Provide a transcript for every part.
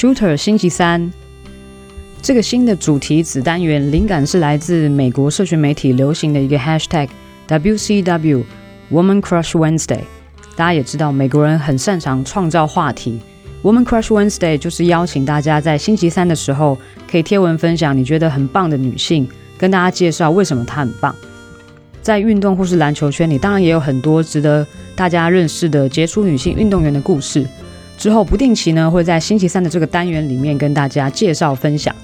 Shooter 星期三，这个新的主题子单元灵感是来自美国社群媒体流行的一个 Hashtag WCW Woman Crush Wednesday。大家也知道，美国人很擅长创造话题。Woman Crush Wednesday 就是邀请大家在星期三的时候，可以贴文分享你觉得很棒的女性，跟大家介绍为什么她很棒。在运动或是篮球圈里，当然也有很多值得大家认识的杰出女性运动员的故事。之后不定期呢，会在星期三的这个单元里面跟大家介绍分享。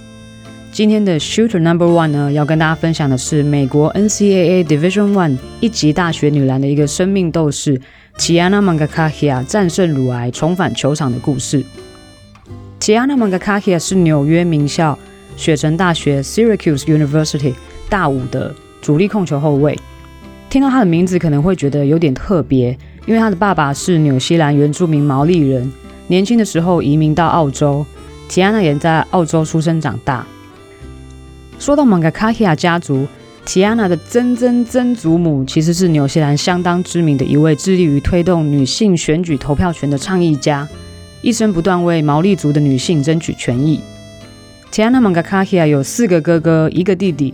今天的 Shooter Number One 呢，要跟大家分享的是美国 NCAA Division One 一级大学女篮的一个生命斗士 Tiana Mangakahia 战胜乳癌重返球场的故事。Tiana Mangakahia 是纽约名校雪城大学 Syracuse University 大五的主力控球后卫。听到她的名字可能会觉得有点特别，因为她的爸爸是纽西兰原住民毛利人。年轻的时候移民到澳洲，提安娜也在澳洲出生长大。说到蒙嘎卡希亚家族，提安娜的曾曾曾祖母其实是纽西兰相当知名的一位致力于推动女性选举投票权的倡议家，一生不断为毛利族的女性争取权益。提安娜蒙嘎卡希亚有四个哥哥，一个弟弟。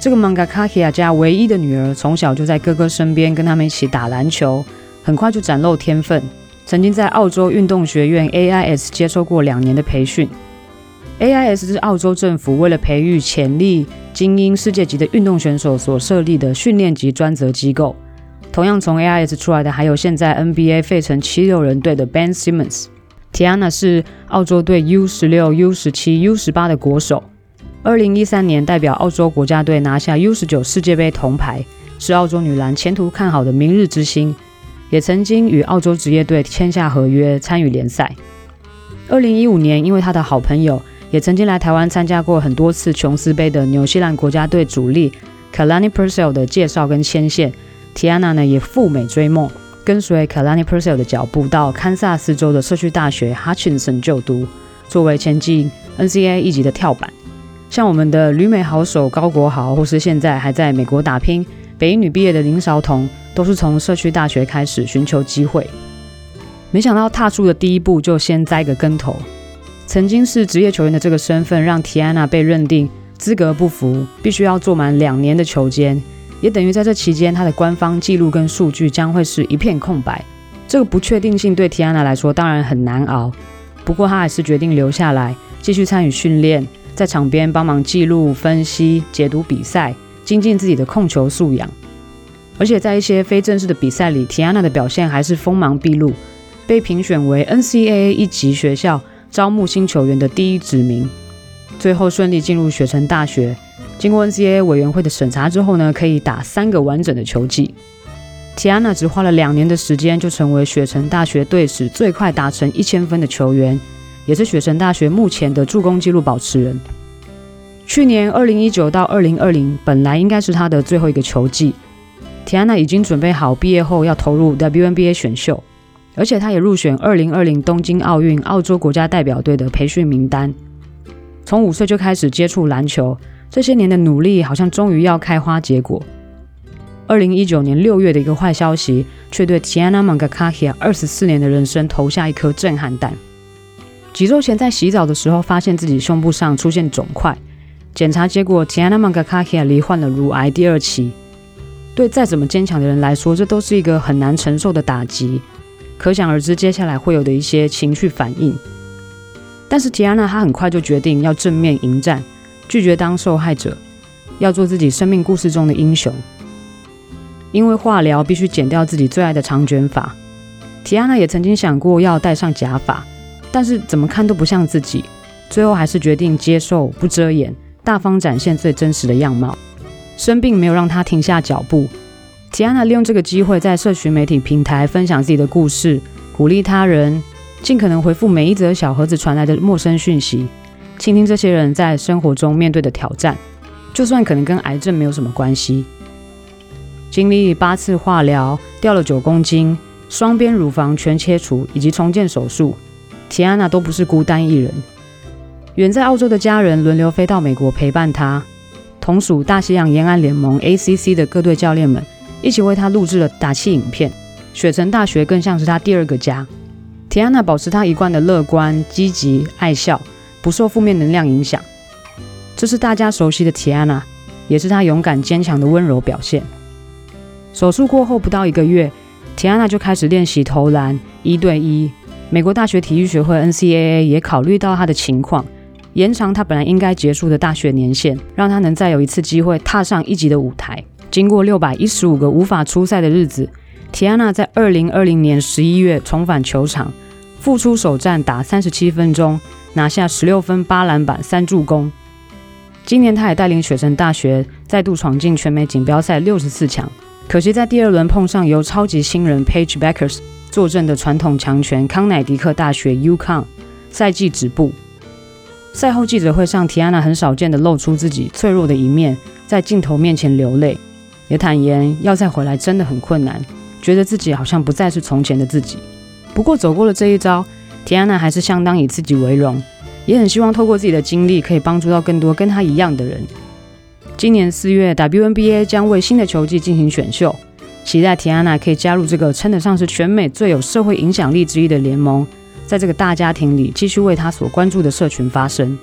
这个蒙嘎卡希亚家唯一的女儿，从小就在哥哥身边跟他们一起打篮球，很快就展露天分。曾经在澳洲运动学院 AIS 接受过两年的培训。AIS 是澳洲政府为了培育潜力精英、世界级的运动选手所设立的训练及专责机构。同样从 AIS 出来的还有现在 NBA 费城七六人队的 Ben Simmons。Tiana 是澳洲队 U 十六、U 十七、U 十八的国手。二零一三年代表澳洲国家队拿下 U 十九世界杯铜牌，是澳洲女篮前途看好的明日之星。也曾经与澳洲职业队签下合约，参与联赛。二零一五年，因为他的好朋友也曾经来台湾参加过很多次琼斯杯的纽西兰国家队主力 Kalani Purcell 的介绍跟牵线，Tiana 呢也赴美追梦，跟随 Kalani Purcell 的脚步到堪萨斯州的社区大学 Hutchinson 就读，作为前进 NCAA 一级的跳板。像我们的旅美好手高国豪，或是现在还在美国打拼北一女毕业的林韶彤。都是从社区大学开始寻求机会，没想到踏出的第一步就先栽个跟头。曾经是职业球员的这个身份，让提安娜被认定资格不符，必须要做满两年的球监，也等于在这期间，她的官方记录跟数据将会是一片空白。这个不确定性对提安娜来说当然很难熬，不过她还是决定留下来，继续参与训练，在场边帮忙记录、分析、解读比赛，精进自己的控球素养。而且在一些非正式的比赛里提安娜的表现还是锋芒毕露，被评选为 NCAA 一级学校招募新球员的第一指名。最后顺利进入雪城大学，经过 NCAA 委员会的审查之后呢，可以打三个完整的球季。提安娜只花了两年的时间，就成为雪城大学队史最快达成一千分的球员，也是雪城大学目前的助攻纪录保持人。去年二零一九到二零二零，本来应该是他的最后一个球季。提安娜已经准备好毕业后要投入 WNBA 选秀，而且她也入选2020东京奥运澳洲国家代表队的培训名单。从五岁就开始接触篮球，这些年的努力好像终于要开花结果。2019年6月的一个坏消息，却对 Tiana Mangakahia 二十四年的人生投下一颗震撼弹。几周前在洗澡的时候，发现自己胸部上出现肿块，检查结果 Tiana Mangakahia 罹患了乳癌第二期。对再怎么坚强的人来说，这都是一个很难承受的打击，可想而知接下来会有的一些情绪反应。但是提安娜她很快就决定要正面迎战，拒绝当受害者，要做自己生命故事中的英雄。因为化疗必须剪掉自己最爱的长卷发，提安娜也曾经想过要戴上假发，但是怎么看都不像自己，最后还是决定接受，不遮掩，大方展现最真实的样貌。生病没有让他停下脚步。提安娜利用这个机会，在社群媒体平台分享自己的故事，鼓励他人，尽可能回复每一则小盒子传来的陌生讯息，倾听这些人在生活中面对的挑战，就算可能跟癌症没有什么关系。经历八次化疗，掉了九公斤，双边乳房全切除以及重建手术，提安娜都不是孤单一人。远在澳洲的家人轮流飞到美国陪伴她。同属大西洋沿岸联盟 ACC 的各队教练们一起为他录制了打气影片。雪城大学更像是他第二个家。提安娜保持她一贯的乐观、积极、爱笑，不受负面能量影响。这是大家熟悉的提安娜，也是她勇敢坚强的温柔表现。手术过后不到一个月，提安娜就开始练习投篮一对一。美国大学体育学会 （NCAA） 也考虑到她的情况，延长他本来应该结束的大学年限，让他能再有一次机会踏上一级的舞台。经过六百一十五个无法出赛的日子，提安娜在二零二零年十一月重返球场。复出首战打三十七分钟，拿下十六分、八篮板、三助攻。今年他也带领雪城大学再度闯进全美锦标赛六十四强，可惜在第二轮碰上由超级新人 Page Beckers 坐镇的传统强权康乃狄克大学 UConn，赛季止步。赛后记者会上，提安娜很少见的露出自己脆弱的一面，在镜头面前流泪，也坦言要再回来真的很困难，觉得自己好像不再是从前的自己。不过走过了这一招，提安娜还是相当以自己为荣，也很希望透过自己的经历，可以帮助到更多跟她一样的人。今年四月，WNBA 将为新的球季进行选秀，期待提安娜可以加入这个称得上是全美最有社会影响力之一的联盟，在这个大家庭里继续为他所关注的社群发声。